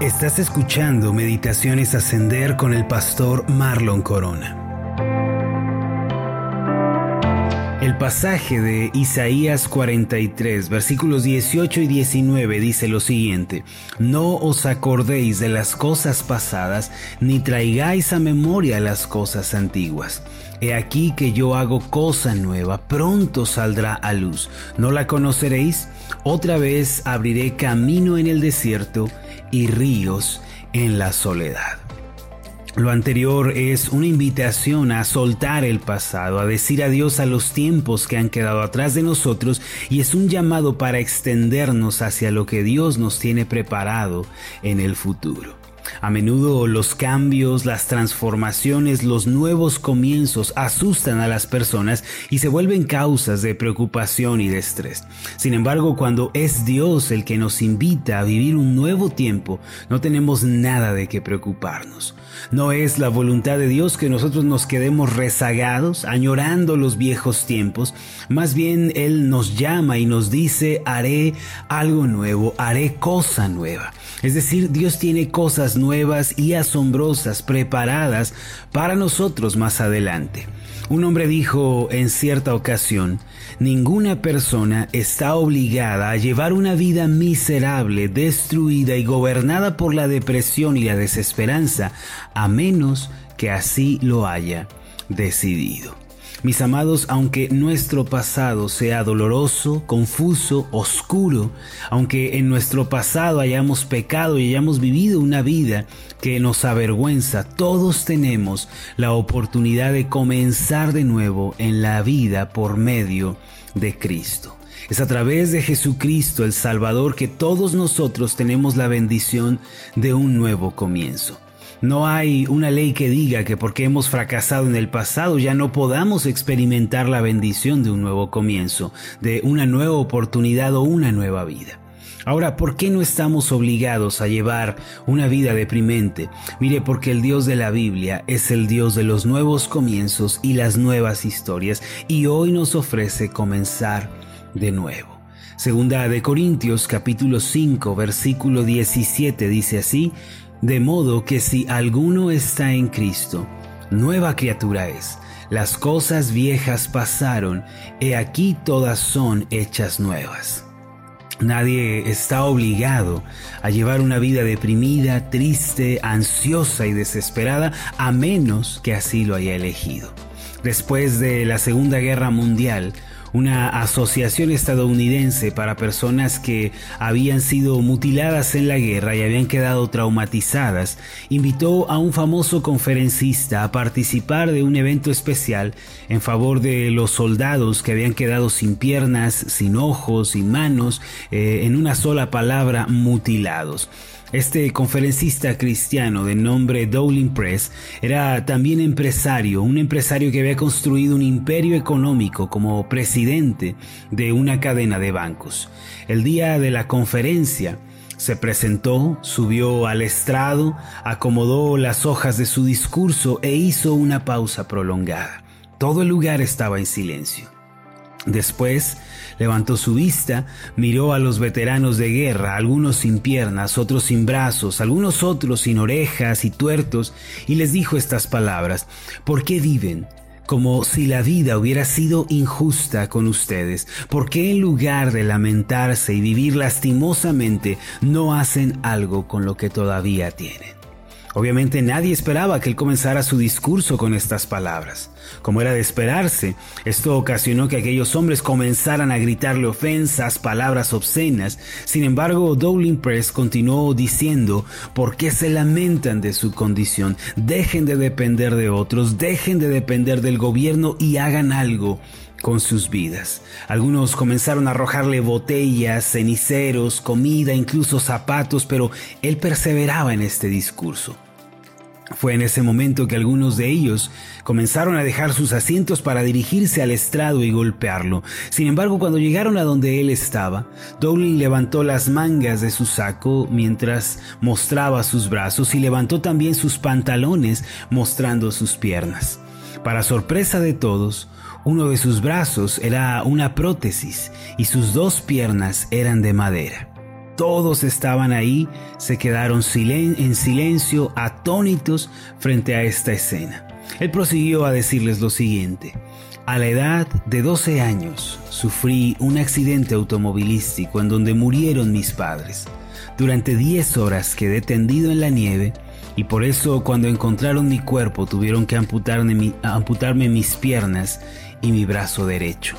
Estás escuchando Meditaciones Ascender con el pastor Marlon Corona. El pasaje de Isaías 43, versículos 18 y 19 dice lo siguiente, No os acordéis de las cosas pasadas, ni traigáis a memoria las cosas antiguas. He aquí que yo hago cosa nueva, pronto saldrá a luz. ¿No la conoceréis? Otra vez abriré camino en el desierto y ríos en la soledad. Lo anterior es una invitación a soltar el pasado, a decir adiós a los tiempos que han quedado atrás de nosotros y es un llamado para extendernos hacia lo que Dios nos tiene preparado en el futuro. A menudo los cambios, las transformaciones, los nuevos comienzos asustan a las personas y se vuelven causas de preocupación y de estrés. Sin embargo, cuando es Dios el que nos invita a vivir un nuevo tiempo, no tenemos nada de qué preocuparnos. No es la voluntad de Dios que nosotros nos quedemos rezagados, añorando los viejos tiempos. Más bien Él nos llama y nos dice, haré algo nuevo, haré cosa nueva. Es decir, Dios tiene cosas nuevas y asombrosas preparadas para nosotros más adelante. Un hombre dijo en cierta ocasión, ninguna persona está obligada a llevar una vida miserable, destruida y gobernada por la depresión y la desesperanza, a menos que así lo haya decidido. Mis amados, aunque nuestro pasado sea doloroso, confuso, oscuro, aunque en nuestro pasado hayamos pecado y hayamos vivido una vida que nos avergüenza, todos tenemos la oportunidad de comenzar de nuevo en la vida por medio de Cristo. Es a través de Jesucristo el Salvador que todos nosotros tenemos la bendición de un nuevo comienzo. No hay una ley que diga que porque hemos fracasado en el pasado ya no podamos experimentar la bendición de un nuevo comienzo, de una nueva oportunidad o una nueva vida. Ahora, ¿por qué no estamos obligados a llevar una vida deprimente? Mire, porque el Dios de la Biblia es el Dios de los nuevos comienzos y las nuevas historias, y hoy nos ofrece comenzar de nuevo. Segunda de Corintios capítulo 5 versículo 17 dice así, de modo que si alguno está en Cristo, nueva criatura es. Las cosas viejas pasaron, he aquí todas son hechas nuevas. Nadie está obligado a llevar una vida deprimida, triste, ansiosa y desesperada, a menos que así lo haya elegido. Después de la Segunda Guerra Mundial, una asociación estadounidense para personas que habían sido mutiladas en la guerra y habían quedado traumatizadas, invitó a un famoso conferencista a participar de un evento especial en favor de los soldados que habían quedado sin piernas, sin ojos, sin manos, eh, en una sola palabra, mutilados. Este conferencista cristiano de nombre Dowling Press era también empresario, un empresario que había construido un imperio económico como presidente de una cadena de bancos. El día de la conferencia, se presentó, subió al estrado, acomodó las hojas de su discurso e hizo una pausa prolongada. Todo el lugar estaba en silencio. Después levantó su vista, miró a los veteranos de guerra, algunos sin piernas, otros sin brazos, algunos otros sin orejas y tuertos, y les dijo estas palabras, ¿por qué viven? como si la vida hubiera sido injusta con ustedes. ¿Por qué en lugar de lamentarse y vivir lastimosamente no hacen algo con lo que todavía tienen? Obviamente nadie esperaba que él comenzara su discurso con estas palabras. Como era de esperarse, esto ocasionó que aquellos hombres comenzaran a gritarle ofensas, palabras obscenas. Sin embargo, Dowling Press continuó diciendo, ¿por qué se lamentan de su condición? Dejen de depender de otros, dejen de depender del gobierno y hagan algo con sus vidas. Algunos comenzaron a arrojarle botellas, ceniceros, comida, incluso zapatos, pero él perseveraba en este discurso. Fue en ese momento que algunos de ellos comenzaron a dejar sus asientos para dirigirse al estrado y golpearlo. Sin embargo, cuando llegaron a donde él estaba, Dowling levantó las mangas de su saco mientras mostraba sus brazos y levantó también sus pantalones mostrando sus piernas. Para sorpresa de todos, uno de sus brazos era una prótesis y sus dos piernas eran de madera. Todos estaban ahí, se quedaron en silencio, atónitos frente a esta escena. Él prosiguió a decirles lo siguiente. A la edad de 12 años sufrí un accidente automovilístico en donde murieron mis padres. Durante 10 horas quedé tendido en la nieve y por eso cuando encontraron mi cuerpo tuvieron que amputarme, amputarme mis piernas y mi brazo derecho.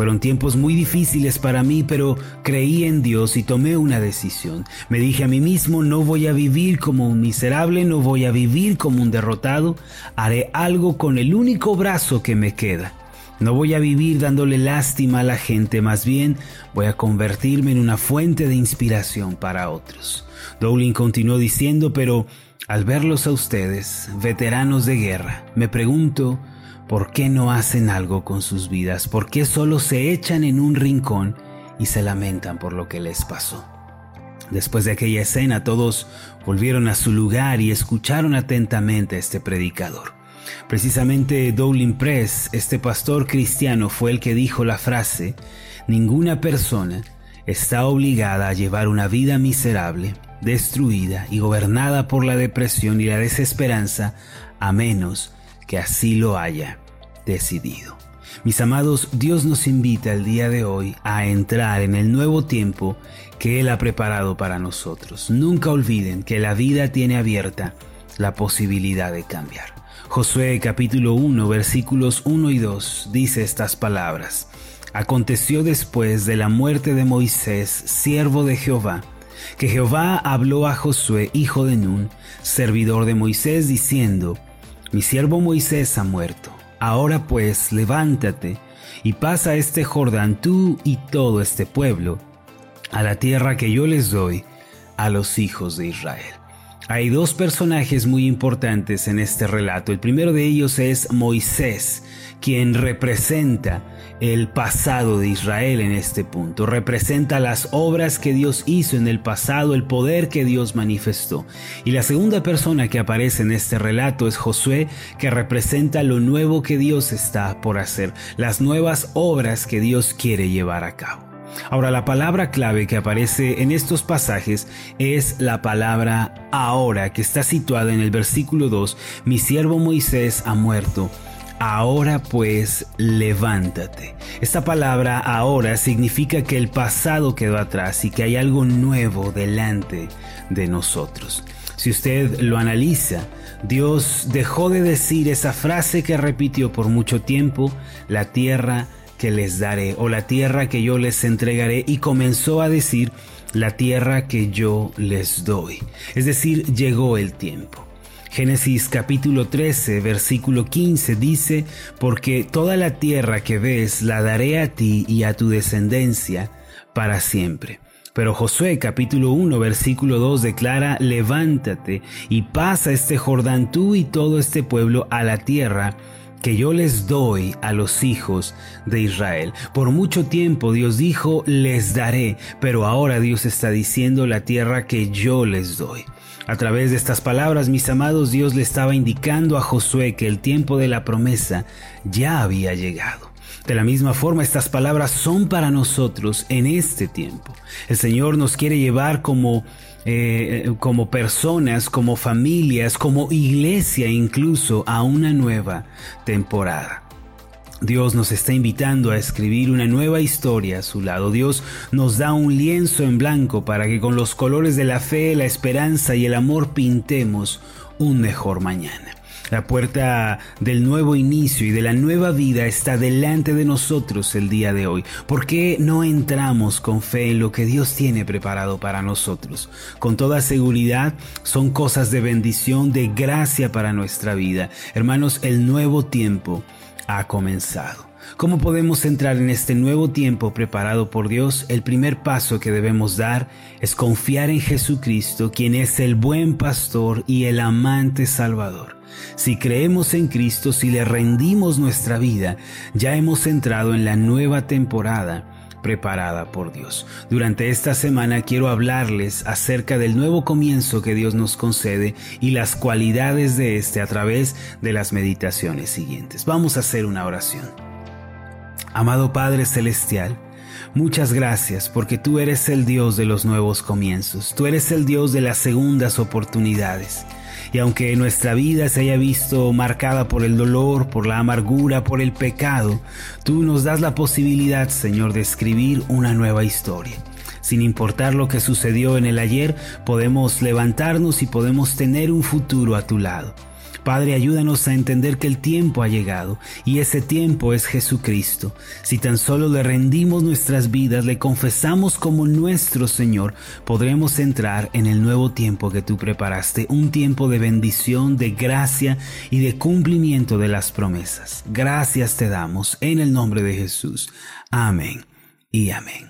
Fueron tiempos muy difíciles para mí, pero creí en Dios y tomé una decisión. Me dije a mí mismo, no voy a vivir como un miserable, no voy a vivir como un derrotado, haré algo con el único brazo que me queda. No voy a vivir dándole lástima a la gente, más bien voy a convertirme en una fuente de inspiración para otros. Dowling continuó diciendo, pero al verlos a ustedes, veteranos de guerra, me pregunto, ¿por qué no hacen algo con sus vidas? ¿Por qué solo se echan en un rincón y se lamentan por lo que les pasó? Después de aquella escena todos volvieron a su lugar y escucharon atentamente a este predicador. Precisamente Dowling Press, este pastor cristiano, fue el que dijo la frase, ninguna persona está obligada a llevar una vida miserable, destruida y gobernada por la depresión y la desesperanza, a menos que así lo haya decidido. Mis amados, Dios nos invita el día de hoy a entrar en el nuevo tiempo que Él ha preparado para nosotros. Nunca olviden que la vida tiene abierta la posibilidad de cambiar. Josué capítulo 1 versículos 1 y 2 dice estas palabras. Aconteció después de la muerte de Moisés, siervo de Jehová, que Jehová habló a Josué, hijo de Nun, servidor de Moisés, diciendo, Mi siervo Moisés ha muerto. Ahora pues, levántate y pasa este Jordán tú y todo este pueblo, a la tierra que yo les doy a los hijos de Israel. Hay dos personajes muy importantes en este relato. El primero de ellos es Moisés, quien representa el pasado de Israel en este punto. Representa las obras que Dios hizo en el pasado, el poder que Dios manifestó. Y la segunda persona que aparece en este relato es Josué, que representa lo nuevo que Dios está por hacer, las nuevas obras que Dios quiere llevar a cabo. Ahora, la palabra clave que aparece en estos pasajes es la palabra ahora, que está situada en el versículo 2, mi siervo Moisés ha muerto. Ahora pues levántate. Esta palabra ahora significa que el pasado quedó atrás y que hay algo nuevo delante de nosotros. Si usted lo analiza, Dios dejó de decir esa frase que repitió por mucho tiempo, la tierra que les daré o la tierra que yo les entregaré y comenzó a decir la tierra que yo les doy. Es decir, llegó el tiempo. Génesis capítulo 13, versículo 15 dice, porque toda la tierra que ves la daré a ti y a tu descendencia para siempre. Pero Josué capítulo 1 versículo 2 declara, levántate y pasa este Jordán tú y todo este pueblo a la tierra que yo les doy a los hijos de Israel. Por mucho tiempo Dios dijo, les daré, pero ahora Dios está diciendo la tierra que yo les doy. A través de estas palabras, mis amados, Dios le estaba indicando a Josué que el tiempo de la promesa ya había llegado. De la misma forma, estas palabras son para nosotros en este tiempo. El Señor nos quiere llevar como eh, como personas, como familias, como iglesia incluso a una nueva temporada. Dios nos está invitando a escribir una nueva historia a su lado. Dios nos da un lienzo en blanco para que con los colores de la fe, la esperanza y el amor pintemos un mejor mañana. La puerta del nuevo inicio y de la nueva vida está delante de nosotros el día de hoy. ¿Por qué no entramos con fe en lo que Dios tiene preparado para nosotros? Con toda seguridad son cosas de bendición, de gracia para nuestra vida. Hermanos, el nuevo tiempo ha comenzado. ¿Cómo podemos entrar en este nuevo tiempo preparado por Dios? El primer paso que debemos dar es confiar en Jesucristo, quien es el buen pastor y el amante salvador. Si creemos en Cristo, si le rendimos nuestra vida, ya hemos entrado en la nueva temporada preparada por Dios. Durante esta semana quiero hablarles acerca del nuevo comienzo que Dios nos concede y las cualidades de este a través de las meditaciones siguientes. Vamos a hacer una oración. Amado Padre Celestial, Muchas gracias porque tú eres el Dios de los nuevos comienzos, tú eres el Dios de las segundas oportunidades. Y aunque nuestra vida se haya visto marcada por el dolor, por la amargura, por el pecado, tú nos das la posibilidad, Señor, de escribir una nueva historia. Sin importar lo que sucedió en el ayer, podemos levantarnos y podemos tener un futuro a tu lado. Padre, ayúdanos a entender que el tiempo ha llegado y ese tiempo es Jesucristo. Si tan solo le rendimos nuestras vidas, le confesamos como nuestro Señor, podremos entrar en el nuevo tiempo que tú preparaste, un tiempo de bendición, de gracia y de cumplimiento de las promesas. Gracias te damos en el nombre de Jesús. Amén y amén.